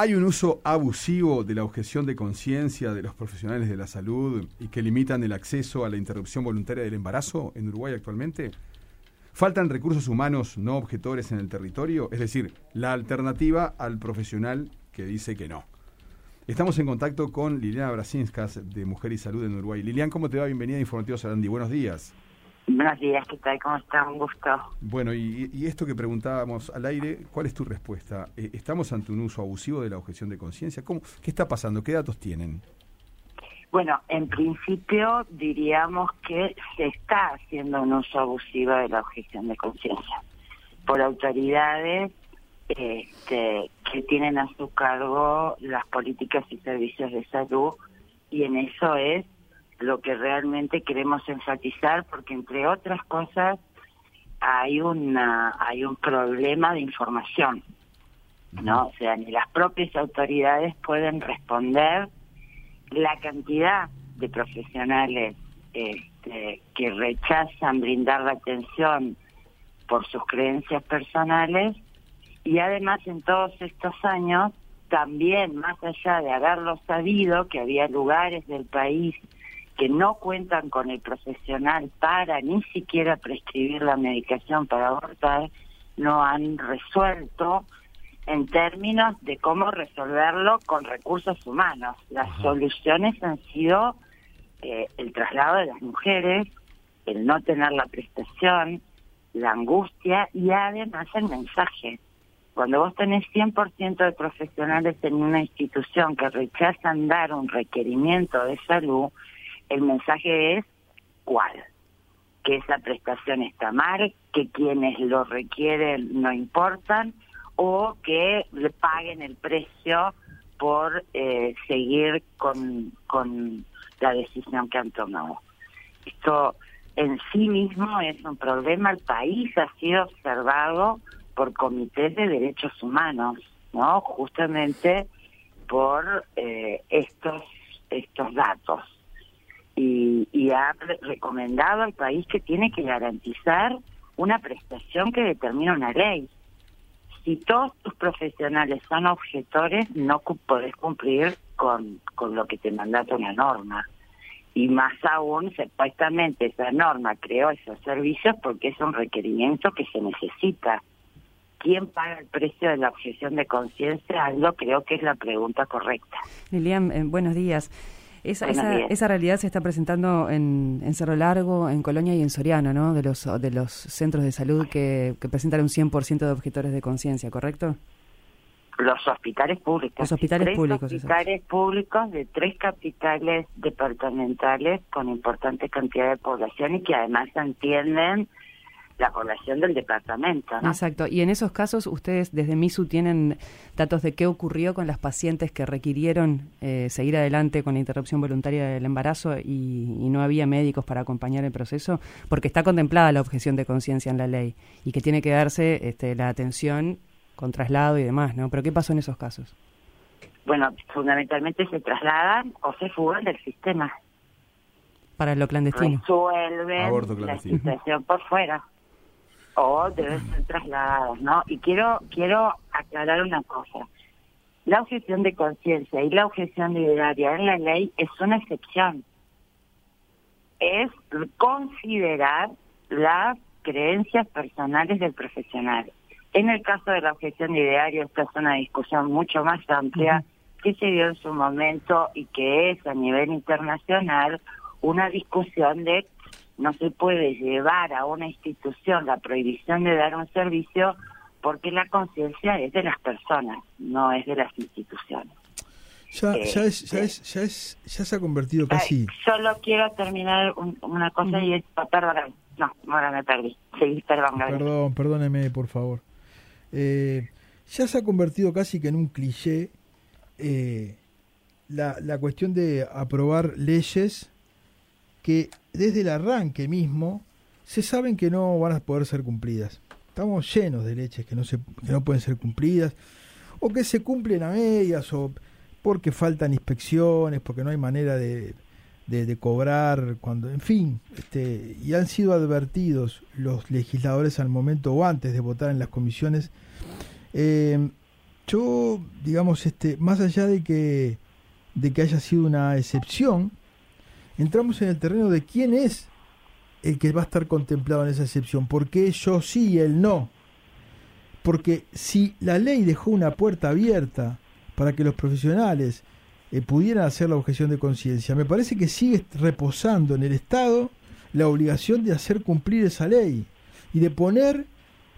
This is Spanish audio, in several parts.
¿Hay un uso abusivo de la objeción de conciencia de los profesionales de la salud y que limitan el acceso a la interrupción voluntaria del embarazo en Uruguay actualmente? ¿Faltan recursos humanos no objetores en el territorio? Es decir, la alternativa al profesional que dice que no. Estamos en contacto con Liliana Brasinskas de Mujer y Salud en Uruguay. Lilian, ¿cómo te va? Bienvenida a Informativos Sarandi. Buenos días. Buenos días, ¿qué tal? ¿Cómo está? Un gusto. Bueno, y, esto que preguntábamos al aire, ¿cuál es tu respuesta? Eh, ¿Estamos ante un uso abusivo de la objeción de conciencia? ¿Cómo, ¿Qué está pasando? ¿Qué datos tienen? Bueno, en principio diríamos que se está haciendo un uso abusivo de la objeción de conciencia por autoridades este, que tienen a su cargo las políticas y servicios de salud y en eso es lo que realmente queremos enfatizar porque entre otras cosas hay una hay un problema de información no o sea ni las propias autoridades pueden responder la cantidad de profesionales este, que rechazan brindar la atención por sus creencias personales y además en todos estos años también más allá de haberlo sabido que había lugares del país que no cuentan con el profesional para ni siquiera prescribir la medicación para abortar, no han resuelto en términos de cómo resolverlo con recursos humanos. Las soluciones han sido eh, el traslado de las mujeres, el no tener la prestación, la angustia y además el mensaje. Cuando vos tenés 100% de profesionales en una institución que rechazan dar un requerimiento de salud, el mensaje es cuál, que esa prestación está mal, que quienes lo requieren no importan o que le paguen el precio por eh, seguir con, con la decisión que han tomado. Esto en sí mismo es un problema. El país ha sido observado por comités de derechos humanos, ¿no? Justamente por eh, estos estos datos y, ha recomendado al país que tiene que garantizar una prestación que determina una ley. Si todos tus profesionales son objetores, no podés cumplir con, con lo que te mandata una norma. Y más aún, supuestamente esa norma creó esos servicios porque es un requerimiento que se necesita. ¿Quién paga el precio de la objeción de conciencia? Algo creo que es la pregunta correcta. Lilian, eh, buenos días. Esa, esa, realidad se está presentando en, Cerro Largo, en Colonia y en Soriano, ¿no? De los, de los centros de salud que, que presentan un 100% de objetores de conciencia, ¿correcto? Los hospitales públicos. Los hospitales tres públicos. hospitales públicos de tres capitales departamentales con importante cantidad de población y que además entienden la población del departamento. Exacto. Y en esos casos, ustedes desde MISU tienen datos de qué ocurrió con las pacientes que requirieron eh, seguir adelante con la interrupción voluntaria del embarazo y, no había médicos para acompañar el proceso, porque está contemplada la objeción de conciencia en la ley y que tiene que darse este, la atención con traslado y demás, ¿no? Pero ¿qué pasó en esos casos? Bueno, fundamentalmente se trasladan o se fugan del sistema. Para lo clandestino. Resuelven la situación por fuera o deben ser trasladados, ¿no? Y quiero quiero aclarar una cosa. La objeción de conciencia y la objeción de idearia en la ley es una excepción. Es considerar las creencias personales del profesional. En el caso de la objeción de ideario, esta es una discusión mucho más amplia que se dio en su momento y que es a nivel internacional una discusión de no se puede llevar a una institución la prohibición de dar un servicio porque la conciencia es de las personas, no es de las instituciones. Ya, eh, ya, es, ya, es, ya, es, ya se ha convertido casi... solo quiero terminar una cosa y es... Perdón, no, ahora me perdí. Sí, perdón, Perdón, perdóneme, por favor. Eh, ya se ha convertido casi que en un cliché eh, la, la cuestión de aprobar leyes que desde el arranque mismo se saben que no van a poder ser cumplidas. Estamos llenos de leches que no, se, que no pueden ser cumplidas, o que se cumplen a medias, o porque faltan inspecciones, porque no hay manera de, de, cobrar, cuando, en fin, este, y han sido advertidos los legisladores al momento o antes de votar en las comisiones. Eh, yo, digamos, este, más allá de que, de que haya sido una excepción, entramos en el terreno de quién es el que va a estar contemplado en esa excepción. ¿Por qué yo sí y él no? Porque si la ley dejó una puerta abierta para que los profesionales eh, pudieran hacer la objeción de conciencia, me parece que sigue reposando en el Estado la obligación de hacer cumplir esa ley y de poner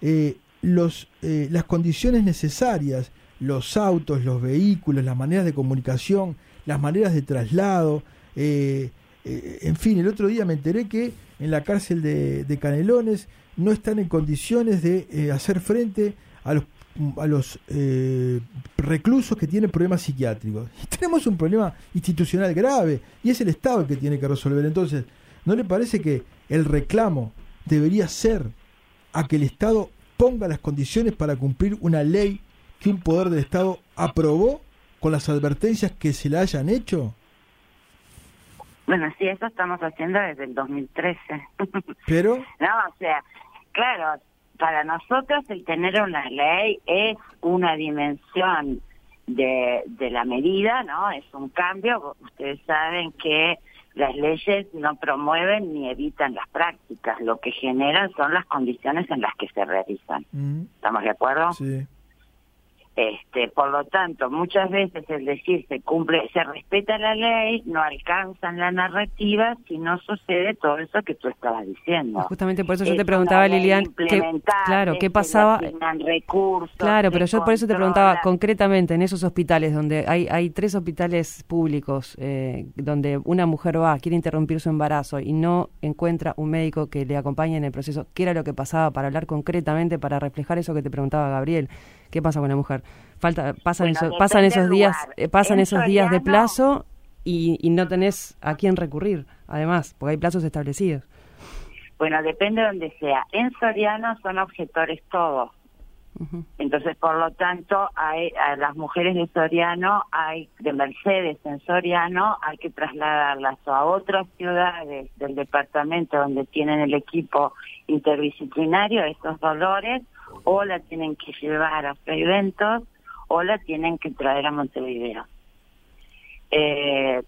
eh, los, eh, las condiciones necesarias, los autos, los vehículos, las maneras de comunicación, las maneras de traslado. En fin, el otro día me enteré que en la cárcel de, Canelones no están en condiciones de hacer frente a los a los eh, reclusos que tienen problemas psiquiátricos. Y tenemos un problema institucional grave y es el Estado el que tiene que resolver. Entonces, ¿no le parece que el reclamo debería ser a que el Estado ponga las condiciones para cumplir una ley que un poder del Estado aprobó con las advertencias que se le hayan hecho? Bueno, sí, eso estamos haciendo desde el 2013. Pero... no, o sea, claro, para nosotros el tener una ley es una dimensión de, de la medida, ¿no? Es un cambio. Ustedes saben que las leyes no promueven ni evitan las prácticas, lo que generan son las condiciones en las que se realizan. Mm. ¿Estamos de acuerdo? Sí. Este, por lo tanto, muchas veces el decir se cumple, se respeta la ley, no alcanzan la narrativa si no sucede todo eso que tú estabas diciendo. Justamente por eso yo te preguntaba, Lilian, claro, qué pasaba. Recursos, claro, pero yo por eso te preguntaba concretamente en esos hospitales donde hay hay tres hospitales públicos eh, donde una mujer va quiere interrumpir su embarazo y no encuentra un médico que le acompañe en el proceso. ¿Qué era lo que pasaba para hablar concretamente para reflejar eso que te preguntaba Gabriel? ¿Qué pasa con la mujer? Falta, pasan, esos, pasan esos días, eh, pasan esos días de plazo y, y no tenés a quién recurrir, además, porque hay plazos establecidos. Bueno, depende de donde sea. En Soriano son objetores todos. Entonces, por lo tanto, hay, a las mujeres de Soriano, hay de Mercedes en Soriano, hay que trasladarlas a otras ciudades del departamento donde tienen el equipo interdisciplinario, estos dolores, o la tienen que llevar a eventos o la tienen que traer a Montevideo. Eh,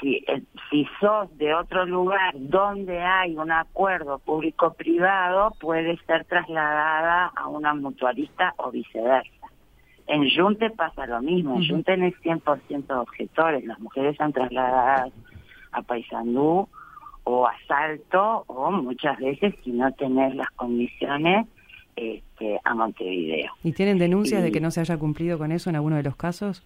si, eh, si sos de otro lugar donde hay un acuerdo público-privado, puede ser trasladada a una mutualista o viceversa. En Junte pasa lo mismo, en Junte es 100% objetores, las mujeres son trasladadas a Paysandú o a Salto o muchas veces si no tenés las condiciones este, a Montevideo. ¿Y tienen denuncias de que no se haya cumplido con eso en alguno de los casos?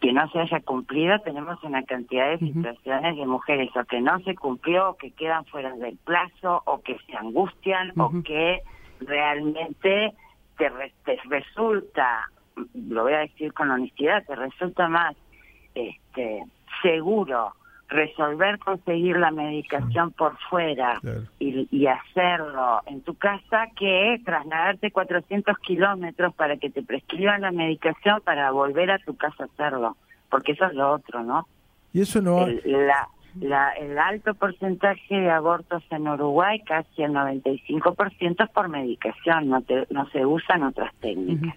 Que no se haya cumplido, tenemos una cantidad de situaciones de mujeres o que no se cumplió, o que quedan fuera del plazo, o que se angustian, o que realmente te, te, resulta, lo voy a decir con honestidad, te resulta más este seguro resolver conseguir la medicación por fuera y, hacerlo en tu casa que trasladarte 400 kilómetros para que te prescriban la medicación para volver a tu casa a hacerlo, porque eso es lo otro, ¿no? Y eso no... El, la, el alto porcentaje de abortos en Uruguay, casi el 95% por medicación, no, no se usan otras técnicas.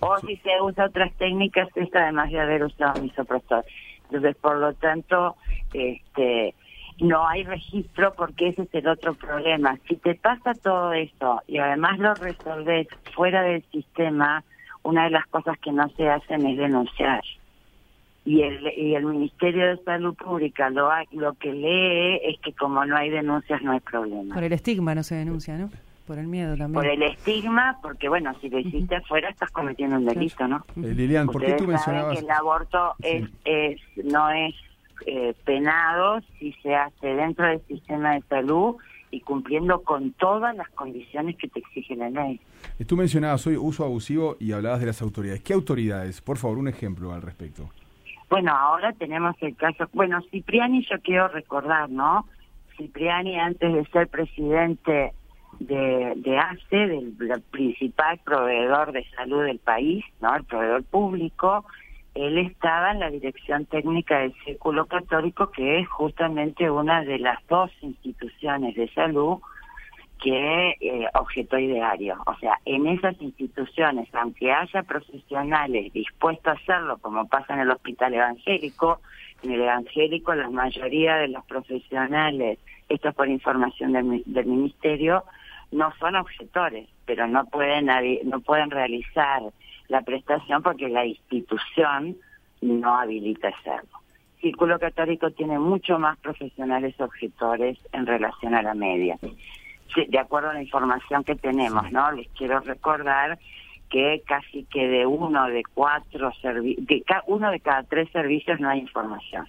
O si se usa otras técnicas, es además de haber usado misoprostol. Entonces, por lo tanto, este, no hay registro porque ese es el otro problema. Si te pasa todo eso y además lo resolves fuera del sistema, una de las cosas que no se hacen es denunciar. Y el, y el Ministerio de Salud Pública lo, lo que lee es que como no hay denuncias no hay problema. Por el estigma no se denuncia, ¿no? Por el miedo también. Por el estigma, porque bueno, si lo hiciste afuera estás cometiendo un delito, ¿no? Eh, Lilian, ¿por qué tú mencionabas? que el aborto es, es no es eh, penado si se hace dentro del sistema de salud y cumpliendo con todas las condiciones que te exige la ley. Eh, tú mencionabas hoy uso abusivo y hablabas de las autoridades. ¿Qué autoridades? Por favor, un ejemplo al respecto. Bueno, ahora tenemos el caso, bueno, Cipriani yo quiero recordar, ¿no? Cipriani antes de ser presidente de, de ACE, del, principal proveedor de salud del país, ¿no? El proveedor público, él estaba en la dirección técnica del Círculo Católico, que es justamente una de las dos instituciones de salud que eh, objeto ideario. O sea, en esas instituciones, aunque haya profesionales dispuestos a hacerlo, como pasa en el hospital evangélico, en el evangélico la mayoría de los profesionales, esto es por información del, del ministerio, no son objetores, pero no pueden no pueden realizar la prestación porque la institución no habilita hacerlo. Círculo Católico tiene mucho más profesionales objetores en relación a la media. De acuerdo a la información que tenemos, ¿no? Les quiero recordar que casi que de uno de cuatro uno de cada tres servicios no hay información.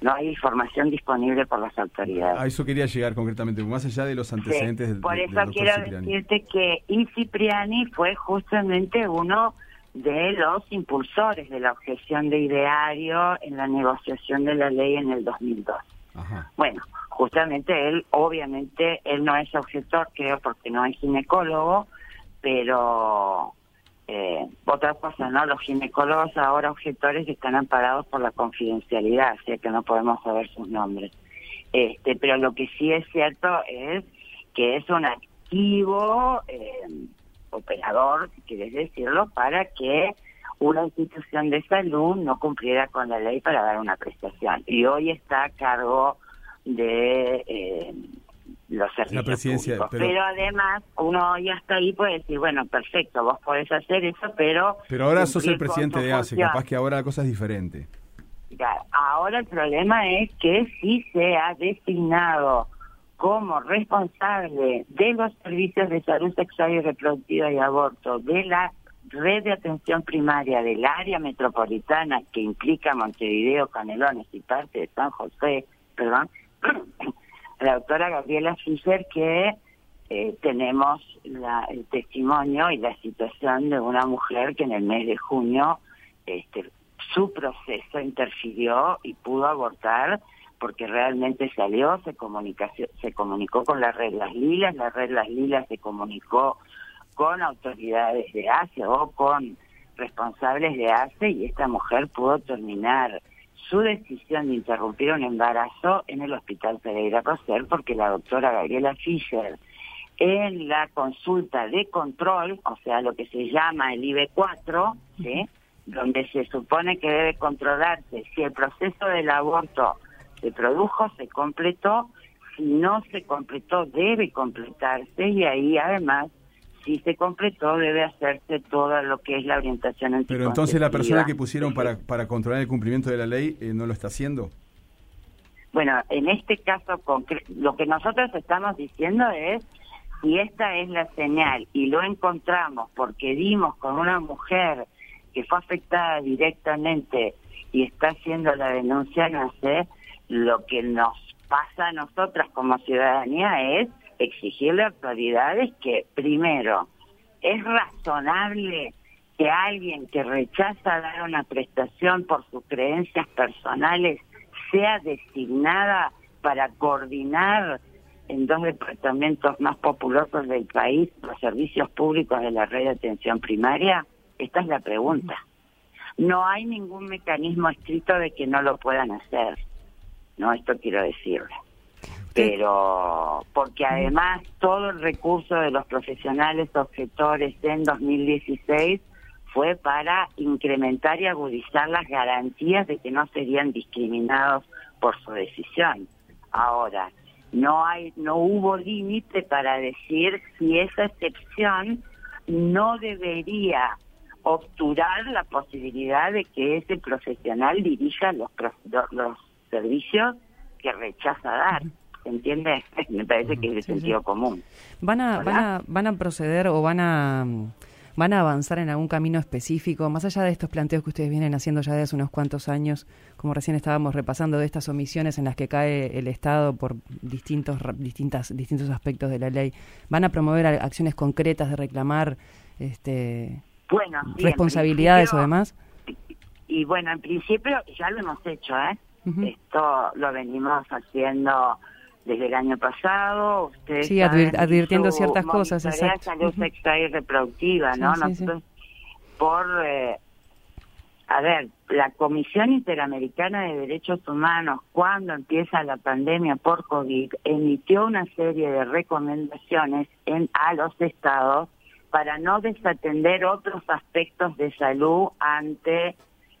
No hay información disponible por las autoridades. A eso quería llegar concretamente, más allá de los antecedentes sí, Por eso quiero decirte que I. Cipriani fue justamente uno de los impulsores de la objeción de ideario en la negociación de la ley en el 2002. Bueno, justamente él, obviamente, él no es objetor, creo, porque no es ginecólogo, pero eh, otra cosa, ¿no? Los ginecólogos ahora objetores están amparados por la confidencialidad, así que no podemos saber sus nombres. Este, pero lo que sí es cierto es que es un activo eh, operador, quieres decirlo, para que una institución de salud no cumpliera con la ley para dar una prestación. Y hoy está a cargo de eh, los servicios públicos. Pero... además uno ya está ahí puede decir, bueno, perfecto, vos podés hacer eso, pero... Pero ahora sos el presidente de ACE, capaz que ahora la cosa es diferente. ahora el problema es que si se ha designado como responsable de los servicios de salud sexual y reproductiva y aborto de la red de atención primaria del área metropolitana que implica Montevideo, Canelones y parte de San José, perdón, la doctora Gabriela Fischer que eh, tenemos la, el testimonio y la situación de una mujer que en el mes de junio este, su proceso interfirió y pudo abortar porque realmente salió, se, se comunicó con Las Lilas, la red Las Lilas se comunicó con autoridades de ACE o con responsables de ACE y esta mujer pudo terminar su decisión de interrumpir un embarazo en el Hospital Pereira Roser porque la doctora Gabriela Fischer en la consulta de control, o sea, lo que se llama el IB4, ¿sí? donde se supone que debe controlarse si el proceso del aborto se produjo, se completó, si no se completó, debe completarse y ahí además si se completó, debe hacerse todo lo que es la orientación Pero entonces la persona que pusieron para, para controlar el cumplimiento de la ley eh, no lo está haciendo. Bueno, en este caso, lo que nosotros estamos diciendo es, si esta es la señal y lo encontramos porque dimos con una mujer que fue afectada directamente y está haciendo la denuncia, no sé, lo que nos pasa a nosotras como ciudadanía es exigirle autoridades que, primero, es razonable que alguien que rechaza dar una prestación por sus creencias personales sea designada para coordinar en dos departamentos más populosos del país los servicios públicos de la red de atención primaria? Esta es la pregunta. No hay ningún mecanismo escrito de que no lo puedan hacer. No, esto quiero decirle pero porque además todo el recurso de los profesionales objetores en 2016 fue para incrementar y agudizar las garantías de que no serían discriminados por su decisión. Ahora, no hay no hubo límite para decir si esa excepción no debería obturar la posibilidad de que ese profesional dirija los los servicios que rechaza dar. ¿Entiendes? Me parece que es de sentido común. ¿Van a, van, a, ¿Van a proceder o van a, van a avanzar en algún camino específico, más allá de estos planteos que ustedes vienen haciendo ya desde unos cuantos años, como recién estábamos repasando, de estas omisiones en las que cae el Estado por distintos, distintas, distintos aspectos de la ley? ¿Van a promover acciones concretas de reclamar este, bueno, responsabilidades o demás? Y bueno, en principio ya lo hemos hecho, ¿eh? Esto lo venimos haciendo desde el año pasado. Usted sí, advirtiendo ciertas cosas. Exacto. salud sexual y reproductiva, ¿no? Nosotros, por eh, a ver, la Comisión Interamericana de Derechos Humanos, cuando empieza la pandemia por COVID, emitió una serie de recomendaciones en, a los estados para no desatender otros aspectos de salud ante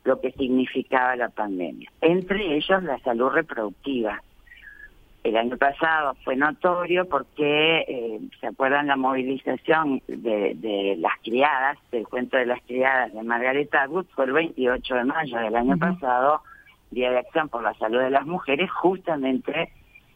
lo que significaba la pandemia, entre ellos la salud reproductiva. El año pasado fue notorio porque, eh, ¿se acuerdan la movilización de, las criadas, del cuento de las criadas de Margaret Atwood? Fue el 28 de mayo del año pasado, Día de Acción por la Salud de las Mujeres, justamente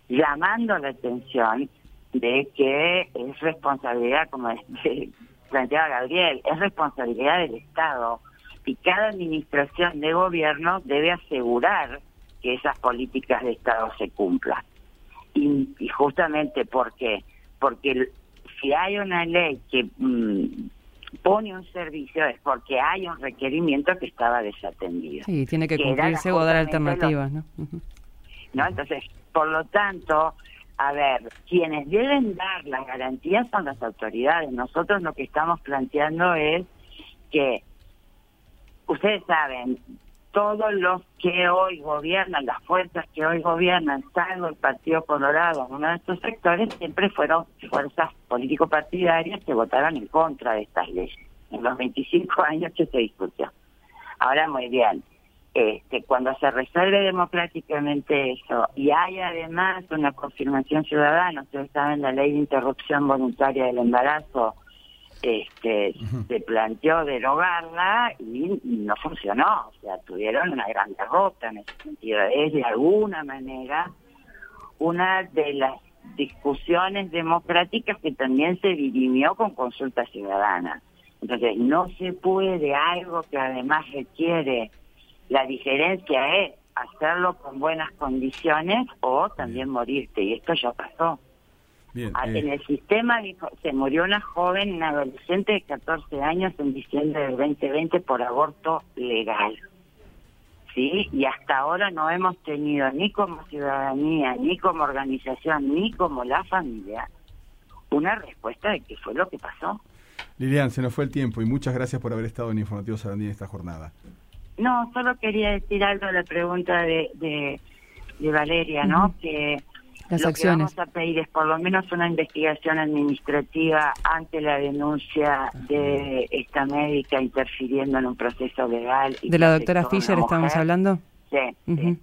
llamando la atención de que es responsabilidad, como planteaba Gabriel, es responsabilidad del Estado y cada administración de gobierno debe asegurar que esas políticas de Estado se cumplan y, justamente porque porque si hay una ley que mm, pone un servicio es porque hay un requerimiento que estaba desatendido. Sí, tiene que, cumplirse o dar alternativas, ¿no? ¿no? Entonces, por lo tanto, a ver, quienes deben dar las garantías son las autoridades. Nosotros lo que estamos planteando es que, ustedes saben, todos los que hoy gobiernan, las fuerzas que hoy gobiernan, salvo el Partido Colorado, uno de estos sectores, siempre fueron fuerzas político-partidarias que votaron en contra de estas leyes, en los 25 años que se discutió. Ahora, muy bien, este, cuando se resuelve democráticamente eso y hay además una confirmación ciudadana, ustedes saben la ley de interrupción voluntaria del embarazo, este, se planteó derogarla y no funcionó, o sea, tuvieron una gran derrota en ese sentido. Es de alguna manera una de las discusiones democráticas que también se dirimió con consulta ciudadana. Entonces, no se puede algo que además requiere, la diferencia es hacerlo con buenas condiciones o también morirte, y esto ya pasó. Ah, en eh. el sistema se murió una joven, una adolescente de 14 años en diciembre del 2020 por aborto legal. ¿Sí? Y hasta ahora no hemos tenido ni como ciudadanía, ni como organización, ni como la familia una respuesta de qué fue lo que pasó. Lilian, se nos fue el tiempo y muchas gracias por haber estado en Informativo Sarandí en esta jornada. No, solo quería decir algo a la pregunta de, de, Valeria, ¿no? Que las lo acciones. que vamos a pedir es por lo menos una investigación administrativa ante la denuncia de esta médica interfiriendo en un proceso legal. ¿De la doctora Fischer estamos hablando? Sí,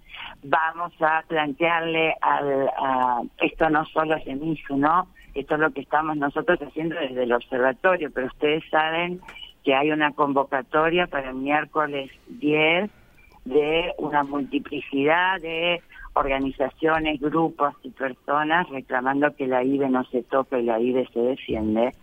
Vamos a plantearle al, a, esto no solo es MISU, ¿no? Esto es lo que estamos nosotros haciendo desde el observatorio, pero ustedes saben que hay una convocatoria para el miércoles 10 de una multiplicidad de organizaciones, grupos y personas reclamando que la IBE no se toque y la IBE se defiende,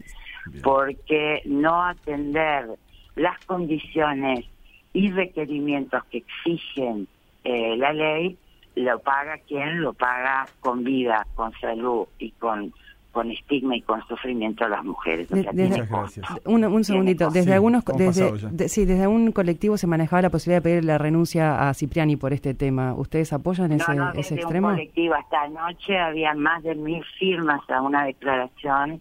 porque no atender las condiciones y requerimientos que exigen eh, la ley, lo paga quien lo paga con vida, con salud y con con estigma y con sufrimiento a las mujeres. Muchas gracias. Un, segundito. Desde algunos, desde, sí, desde algún colectivo se manejaba la posibilidad de pedir la renuncia a Cipriani por este tema. ¿Ustedes apoyan ese, no, ese extremo? Un colectivo hasta anoche había más de mil firmas a una declaración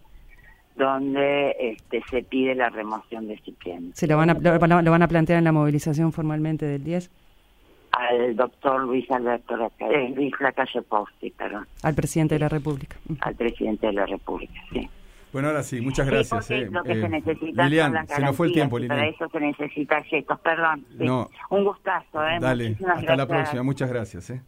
donde este, se pide la remoción de Cipriani. ¿Se lo van, a, lo van a plantear en la movilización formalmente del 10? Al doctor Luis Alberto eh, Luis Lacalle Posti, perdón. Al presidente de la República. Al presidente de la República, sí. Bueno, ahora sí, muchas gracias. Sí, eh, lo que se eh, necesita Lilian, se nos fue el tiempo, Lilian. Para eso se necesita gestos, perdón. Sí. No. Un gustazo, ¿eh? Dale, hasta la próxima, muchas gracias. ¿eh?